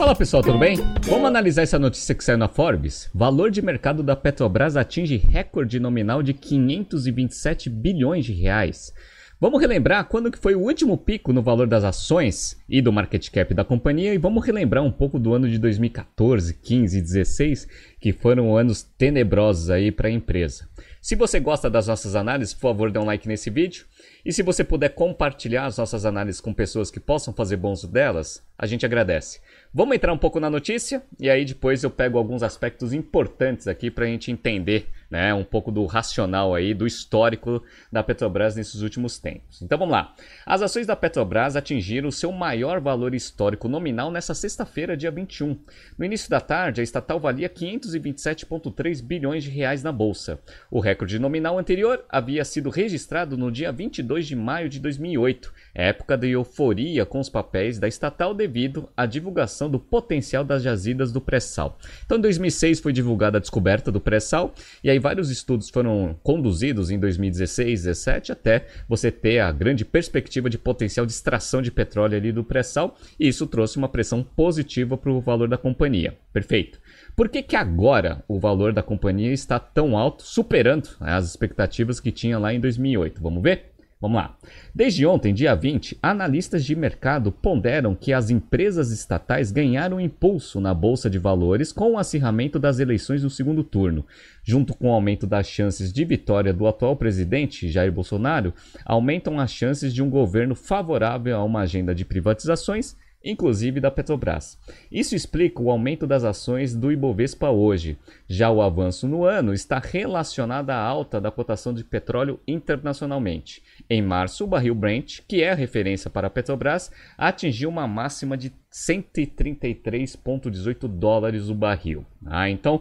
Fala pessoal, tudo bem? Vamos analisar essa notícia que saiu na Forbes? Valor de mercado da Petrobras atinge recorde nominal de 527 bilhões de reais. Vamos relembrar quando que foi o último pico no valor das ações e do market cap da companhia e vamos relembrar um pouco do ano de 2014, 15 e 16, que foram anos tenebrosos aí para a empresa. Se você gosta das nossas análises, por favor, dê um like nesse vídeo. E se você puder compartilhar as nossas análises com pessoas que possam fazer bom uso delas, a gente agradece. Vamos entrar um pouco na notícia e aí depois eu pego alguns aspectos importantes aqui para a gente entender né, um pouco do racional aí, do histórico da Petrobras nesses últimos tempos. Então vamos lá. As ações da Petrobras atingiram o seu maior valor histórico nominal nessa sexta-feira, dia 21. No início da tarde, a estatal valia 527,3 bilhões de reais na bolsa. O recorde nominal anterior havia sido registrado no dia 22 de maio de 2008, época de euforia com os papéis da estatal devido à divulgação do potencial das jazidas do pré-sal. Então, em 2006 foi divulgada a descoberta do pré-sal e aí vários estudos foram conduzidos em 2016, 2017 até você ter a grande perspectiva de potencial de extração de petróleo ali do pré-sal e isso trouxe uma pressão positiva para o valor da companhia. Perfeito. Por que, que agora o valor da companhia está tão alto, superando as expectativas que tinha lá em 2008? Vamos ver? Vamos lá. Desde ontem, dia 20, analistas de mercado ponderam que as empresas estatais ganharam impulso na bolsa de valores com o acirramento das eleições no segundo turno. Junto com o aumento das chances de vitória do atual presidente Jair Bolsonaro, aumentam as chances de um governo favorável a uma agenda de privatizações inclusive da Petrobras. Isso explica o aumento das ações do Ibovespa hoje. Já o avanço no ano está relacionado à alta da cotação de petróleo internacionalmente. Em março, o barril Brent, que é a referência para a Petrobras, atingiu uma máxima de 133,18 dólares o barril. Ah, então,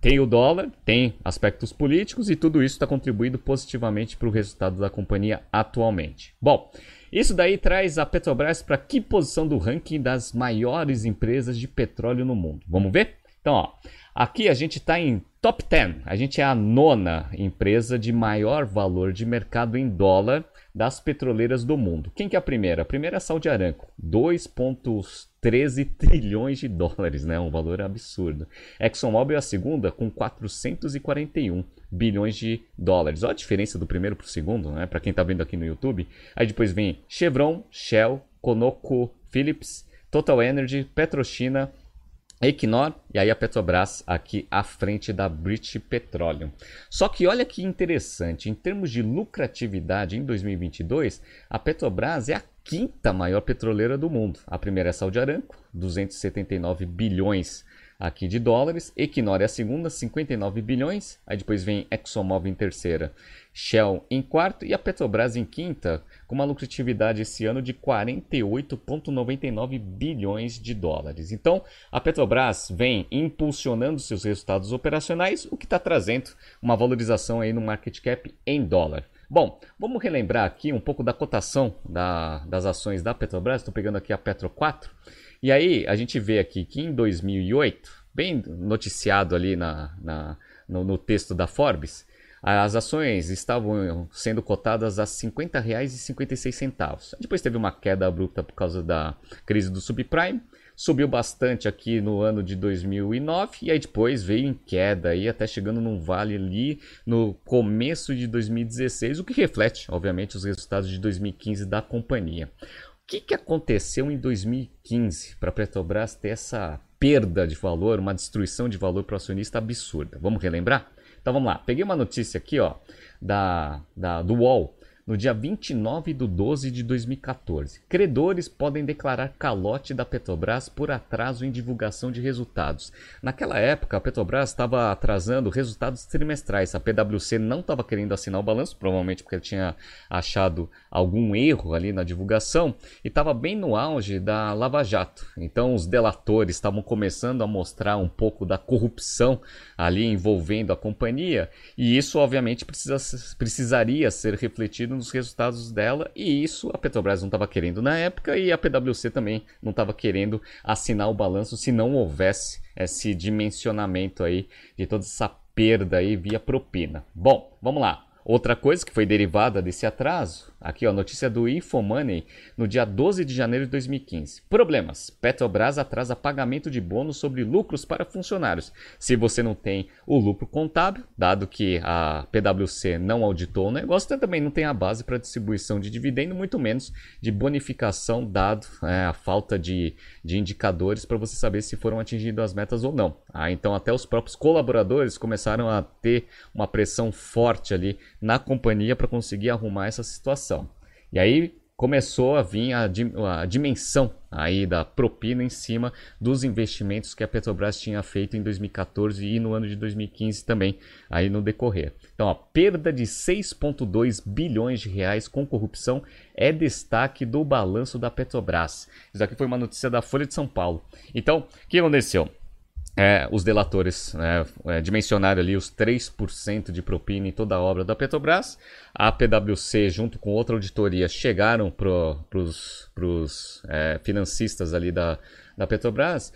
tem o dólar, tem aspectos políticos e tudo isso está contribuindo positivamente para o resultado da companhia atualmente. Bom, isso daí traz a Petrobras para que posição do ranking das maiores empresas de petróleo no mundo? Vamos ver? Então, ó, aqui a gente está em top 10. A gente é a nona empresa de maior valor de mercado em dólar das petroleiras do mundo. Quem que é a primeira? A primeira é a Saudi Aramco, 2,13 trilhões de dólares, né? Um valor absurdo. ExxonMobil é a segunda, com 441 bilhões de dólares. Olha a diferença do primeiro para o segundo, né? Para quem está vendo aqui no YouTube. Aí depois vem Chevron, Shell, Conoco, Phillips, Total Energy, Petrochina, Equinor e aí a Petrobras aqui à frente da British Petroleum. Só que olha que interessante, em termos de lucratividade em 2022, a Petrobras é a quinta maior petroleira do mundo. A primeira é a Saudi Aramco, 279 bilhões aqui de dólares. Equinor é a segunda, 59 bilhões. Aí depois vem ExxonMobil em terceira, Shell em quarto e a Petrobras em quinta, com uma lucratividade esse ano de 48,99 bilhões de dólares. Então, a Petrobras vem impulsionando seus resultados operacionais, o que está trazendo uma valorização aí no market cap em dólar. Bom, vamos relembrar aqui um pouco da cotação da, das ações da Petrobras. Estou pegando aqui a Petro 4. E aí a gente vê aqui que em 2008, bem noticiado ali na, na no, no, texto da Forbes, as ações estavam sendo cotadas a R$ 50,56. Depois teve uma queda abrupta por causa da crise do subprime, subiu bastante aqui no ano de 2009 e aí depois veio em queda aí até chegando num vale ali no começo de 2016, o que reflete, obviamente, os resultados de 2015 da companhia que, que aconteceu em 2015 para a Petrobras ter essa perda de valor, uma destruição de valor para o acionista absurda? Vamos relembrar? Então vamos lá. Peguei uma notícia aqui ó, da, da, do UOL no dia 29 de 12 de 2014. Credores podem declarar calote da Petrobras por atraso em divulgação de resultados. Naquela época, a Petrobras estava atrasando resultados trimestrais. A PwC não estava querendo assinar o balanço, provavelmente porque tinha achado algum erro ali na divulgação, e estava bem no auge da Lava Jato. Então, os delatores estavam começando a mostrar um pouco da corrupção ali envolvendo a companhia, e isso, obviamente, precisa, precisaria ser refletido nos resultados dela, e isso a Petrobras não estava querendo na época e a PwC também não estava querendo assinar o balanço se não houvesse esse dimensionamento aí de toda essa perda aí via propina. Bom, vamos lá. Outra coisa que foi derivada desse atraso, aqui ó, notícia do Infomoney no dia 12 de janeiro de 2015. Problemas. Petrobras atrasa pagamento de bônus sobre lucros para funcionários. Se você não tem o lucro contábil, dado que a PwC não auditou o negócio, também não tem a base para distribuição de dividendo, muito menos de bonificação, dado é, a falta de, de indicadores para você saber se foram atingidas as metas ou não. Ah, então até os próprios colaboradores começaram a ter uma pressão forte ali na companhia para conseguir arrumar essa situação. E aí começou a vir a, a, dimensão aí da propina em cima dos investimentos que a Petrobras tinha feito em 2014 e no ano de 2015 também aí no decorrer. Então, a perda de 6.2 bilhões de reais com corrupção é destaque do balanço da Petrobras. Isso aqui foi uma notícia da Folha de São Paulo. Então, o que aconteceu? É, os delatores né, é, dimensionaram ali os 3% de propina em toda a obra da Petrobras. A PwC, junto com outra auditoria, chegaram para os é, financistas ali da, da Petrobras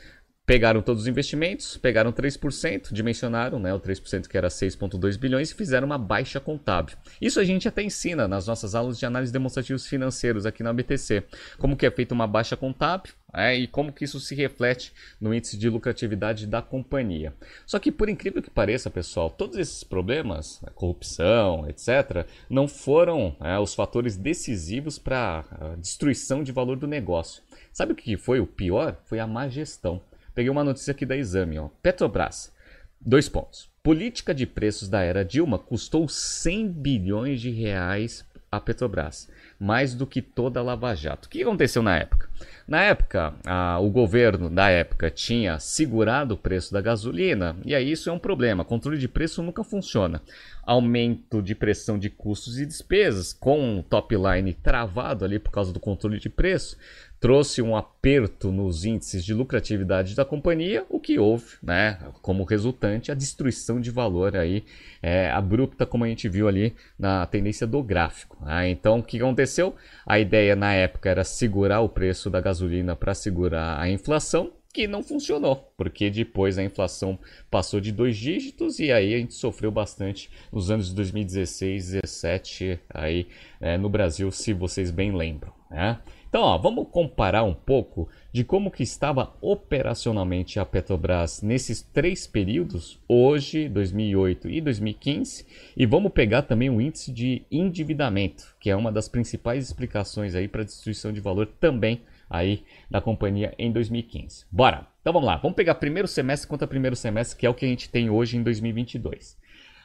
pegaram todos os investimentos, pegaram 3%, dimensionaram né, o 3% que era 6,2 bilhões e fizeram uma baixa contábil. Isso a gente até ensina nas nossas aulas de análise demonstrativos financeiros aqui na BTC. Como que é feita uma baixa contábil é, e como que isso se reflete no índice de lucratividade da companhia. Só que por incrível que pareça, pessoal, todos esses problemas, corrupção, etc., não foram é, os fatores decisivos para a destruição de valor do negócio. Sabe o que foi o pior? Foi a má gestão. Peguei uma notícia aqui da Exame, ó. Petrobras. Dois pontos. Política de preços da era Dilma custou 100 bilhões de reais à Petrobras, mais do que toda a Lava Jato. O que aconteceu na época? Na época, a, o governo da época tinha segurado o preço da gasolina, e aí isso é um problema. Controle de preço nunca funciona. Aumento de pressão de custos e despesas, com o top line travado ali por causa do controle de preço, trouxe um aperto nos índices de lucratividade da companhia, o que houve, né, como resultante, a destruição de valor aí é, abrupta, como a gente viu ali na tendência do gráfico. Né? Então, o que aconteceu? A ideia na época era segurar o preço da gasolina para segurar a inflação, que não funcionou, porque depois a inflação passou de dois dígitos e aí a gente sofreu bastante nos anos de 2016, 2017 aí é, no Brasil, se vocês bem lembram. Né? Então, ó, vamos comparar um pouco de como que estava operacionalmente a Petrobras nesses três períodos, hoje, 2008 e 2015, e vamos pegar também o índice de endividamento, que é uma das principais explicações aí para a destruição de valor também aí da companhia em 2015. Bora. Então vamos lá, vamos pegar primeiro semestre contra primeiro semestre, que é o que a gente tem hoje em 2022.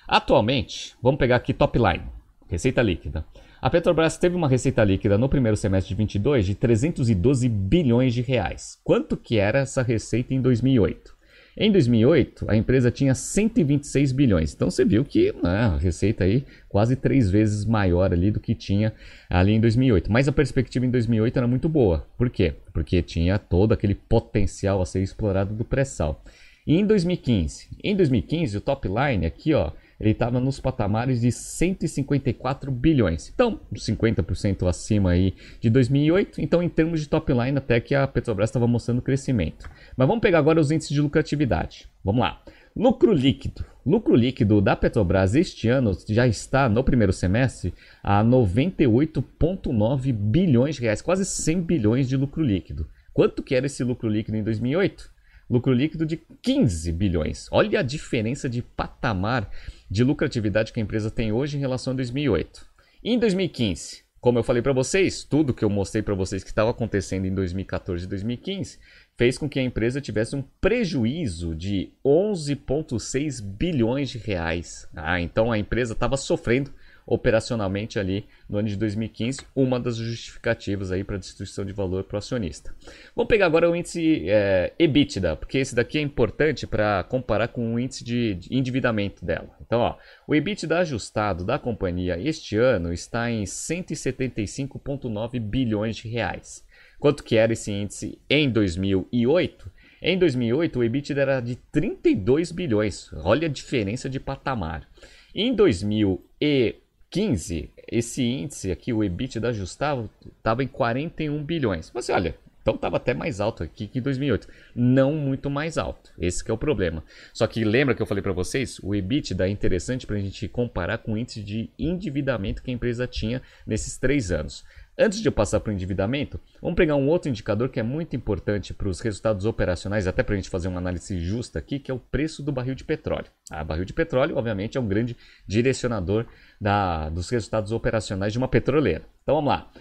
Atualmente, vamos pegar aqui top line, receita líquida. A Petrobras teve uma receita líquida no primeiro semestre de 22 de 312 bilhões de reais. Quanto que era essa receita em 2008? Em 2008, a empresa tinha 126 bilhões. Então você viu que né, a receita aí quase três vezes maior ali do que tinha ali em 2008. Mas a perspectiva em 2008 era muito boa. Por quê? Porque tinha todo aquele potencial a ser explorado do pré-sal. E em 2015? Em 2015, o top line aqui, ó, ele estava nos patamares de 154 bilhões. Então, 50% acima aí de 2008. Então, em termos de top line, até que a Petrobras estava mostrando crescimento. Mas vamos pegar agora os índices de lucratividade. Vamos lá. Lucro líquido. Lucro líquido da Petrobras este ano já está no primeiro semestre a 98,9 bilhões de reais, quase 100 bilhões de lucro líquido. Quanto que era esse lucro líquido em 2008? Lucro líquido de 15 bilhões. Olha a diferença de patamar de lucratividade que a empresa tem hoje em relação a 2008. em 2015, como eu falei para vocês, tudo que eu mostrei para vocês que estava acontecendo em 2014 e 2015 fez com que a empresa tivesse um prejuízo de 11,6 bilhões de reais. Ah, então a empresa estava sofrendo operacionalmente ali no ano de 2015, uma das justificativas aí para destruição de valor para o acionista. Vamos pegar agora o índice é, EBITDA, porque esse daqui é importante para comparar com o índice de, endividamento dela. Então, ó, o EBITDA ajustado da companhia este ano está em 175,9 bilhões de reais. Quanto que era esse índice em 2008? Em 2008, o EBITDA era de 32 bilhões. Olha a diferença de patamar. Em 2008, 15, esse índice aqui, o EBITDA ajustável, estava em 41 bilhões. Você olha, Então estava até mais alto aqui que em 2008. Não muito mais alto. Esse é o problema. Só que lembra que eu falei para vocês? O EBITDA é interessante para a gente comparar com o índice de endividamento que a empresa tinha nesses três anos. Antes de eu passar para o endividamento, vamos pegar um outro indicador que é muito importante para os resultados operacionais, até para a gente fazer uma análise justa aqui, que é o preço do barril de petróleo. A barril de petróleo, obviamente, é um grande direcionador da, dos resultados operacionais de uma petroleira. Então vamos lá.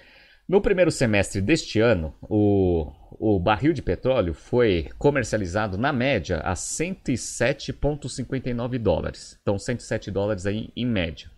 No primeiro semestre deste ano, o, o barril de petróleo foi comercializado na média a 107,59 dólares. Então, 107 dólares aí em média.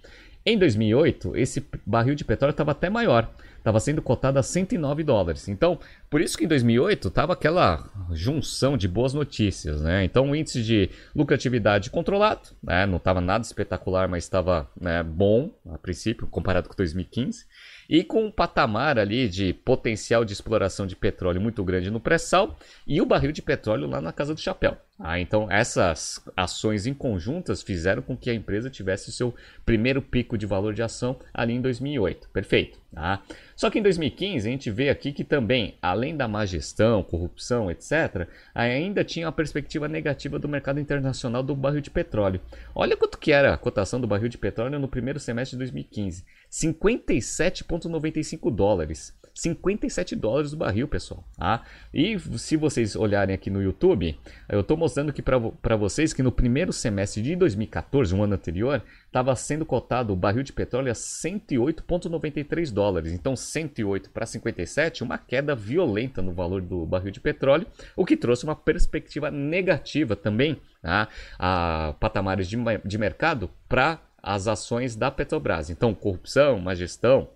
Em 2008, esse barril de petróleo estava até maior, estava sendo cotado a 109 dólares. Então, por isso que em 2008 estava aquela junção de boas notícias, né? Então, o índice de lucratividade controlado, né? não estava nada espetacular, mas estava né, bom a princípio, comparado com 2015. E com um patamar ali de potencial de exploração de petróleo muito grande no pré-sal e o barril de petróleo lá na casa do chapéu. Ah, então essas ações em conjuntas fizeram com que a empresa tivesse seu primeiro pico de valor de ação ali em 2008. Perfeito. Ah. Só que em 2015 a gente vê aqui que também, além da má gestão, corrupção, etc., ainda tinha a perspectiva negativa do mercado internacional do barril de petróleo. Olha quanto que era a cotação do barril de petróleo no primeiro semestre de 2015. 57,95 dólares. 57 dólares o barril, pessoal. Tá? E se vocês olharem aqui no YouTube, eu estou mostrando aqui para vocês que no primeiro semestre de 2014, um ano anterior, estava sendo cotado o barril de petróleo a 108,93 dólares. Então, 108 para 57, uma queda violenta no valor do barril de petróleo, o que trouxe uma perspectiva negativa também tá? a patamares de, de mercado para as ações da Petrobras. Então, corrupção, má gestão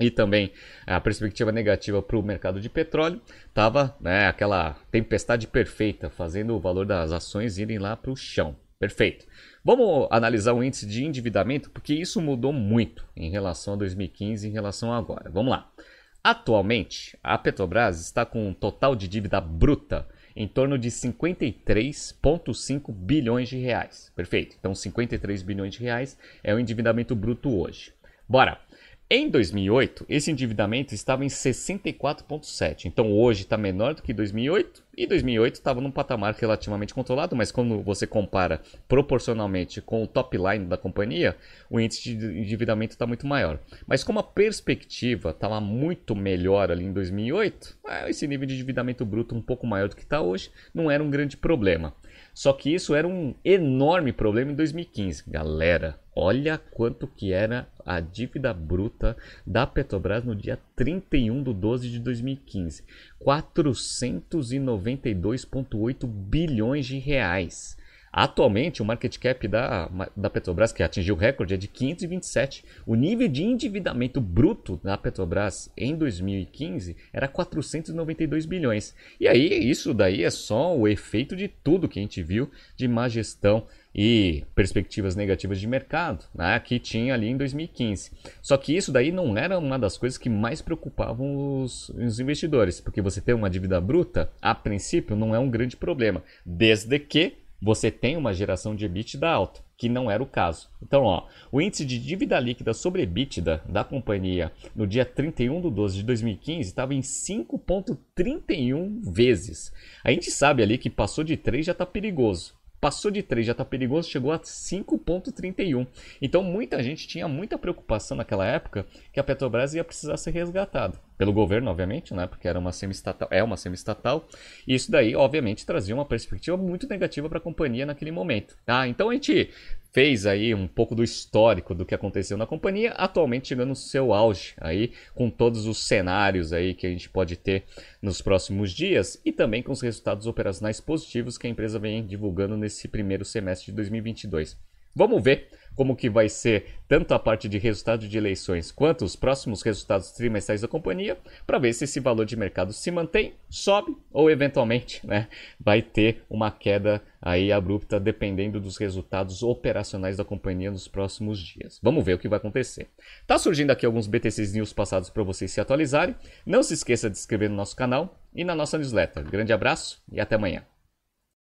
e também a perspectiva negativa para o mercado de petróleo estava né, aquela tempestade perfeita, fazendo o valor das ações irem lá para o chão. Perfeito. Vamos analisar o índice de endividamento, porque isso mudou muito em relação a 2015 em relação a agora. Vamos lá. Atualmente, a Petrobras está com um total de dívida bruta em torno de 53,5 bilhões de reais. Perfeito. Então, 53 bilhões de reais é o endividamento bruto hoje. Bora. Em 2008, esse endividamento estava em 64,7. Então hoje está menor do que 2008 e 2008 estava num patamar relativamente controlado, mas quando você compara proporcionalmente com o top line da companhia, o índice de endividamento está muito maior. Mas como a perspectiva estava muito melhor ali em 2008, é, esse nível de endividamento bruto um pouco maior do que está hoje não era um grande problema. Só que isso era um enorme problema em 2015. Galera, olha quanto que era a dívida bruta da Petrobras no dia 31 de 12 de 2015. 492,8 bilhões de reais. Atualmente, o market cap da, da Petrobras, que atingiu o recorde, é de 527. O nível de endividamento bruto da Petrobras em 2015 era 492 bilhões. E aí, isso daí é só o efeito de tudo que a gente viu de má gestão e perspectivas negativas de mercado né, que tinha ali em 2015. Só que isso daí não era uma das coisas que mais preocupavam os, os investidores, porque você ter uma dívida bruta, a princípio, não é um grande problema, desde que você tem uma geração de EBITDA alta, que não era o caso. Então, ó, o índice de dívida líquida sobre EBITDA da companhia no dia 31 de 12 de 2015 estava em 5,31 vezes. A gente sabe ali que passou de 3 já está perigoso. Passou de 3, já está perigoso, chegou a 5,31. Então muita gente tinha muita preocupação naquela época que a Petrobras ia precisar ser resgatada. Pelo governo, obviamente, né? porque era uma semi-estatal, é uma semi-estatal. E isso daí, obviamente, trazia uma perspectiva muito negativa para a companhia naquele momento. Tá? Então a gente fez aí um pouco do histórico do que aconteceu na companhia, atualmente chegando no seu auge aí, com todos os cenários aí que a gente pode ter nos próximos dias e também com os resultados operacionais positivos que a empresa vem divulgando nesse primeiro semestre de 2022. Vamos ver como que vai ser tanto a parte de resultado de eleições quanto os próximos resultados trimestrais da companhia, para ver se esse valor de mercado se mantém, sobe ou eventualmente né, vai ter uma queda aí abrupta dependendo dos resultados operacionais da companhia nos próximos dias. Vamos ver o que vai acontecer. Tá surgindo aqui alguns BTCs News passados para vocês se atualizarem. Não se esqueça de se inscrever no nosso canal e na nossa newsletter. Grande abraço e até amanhã.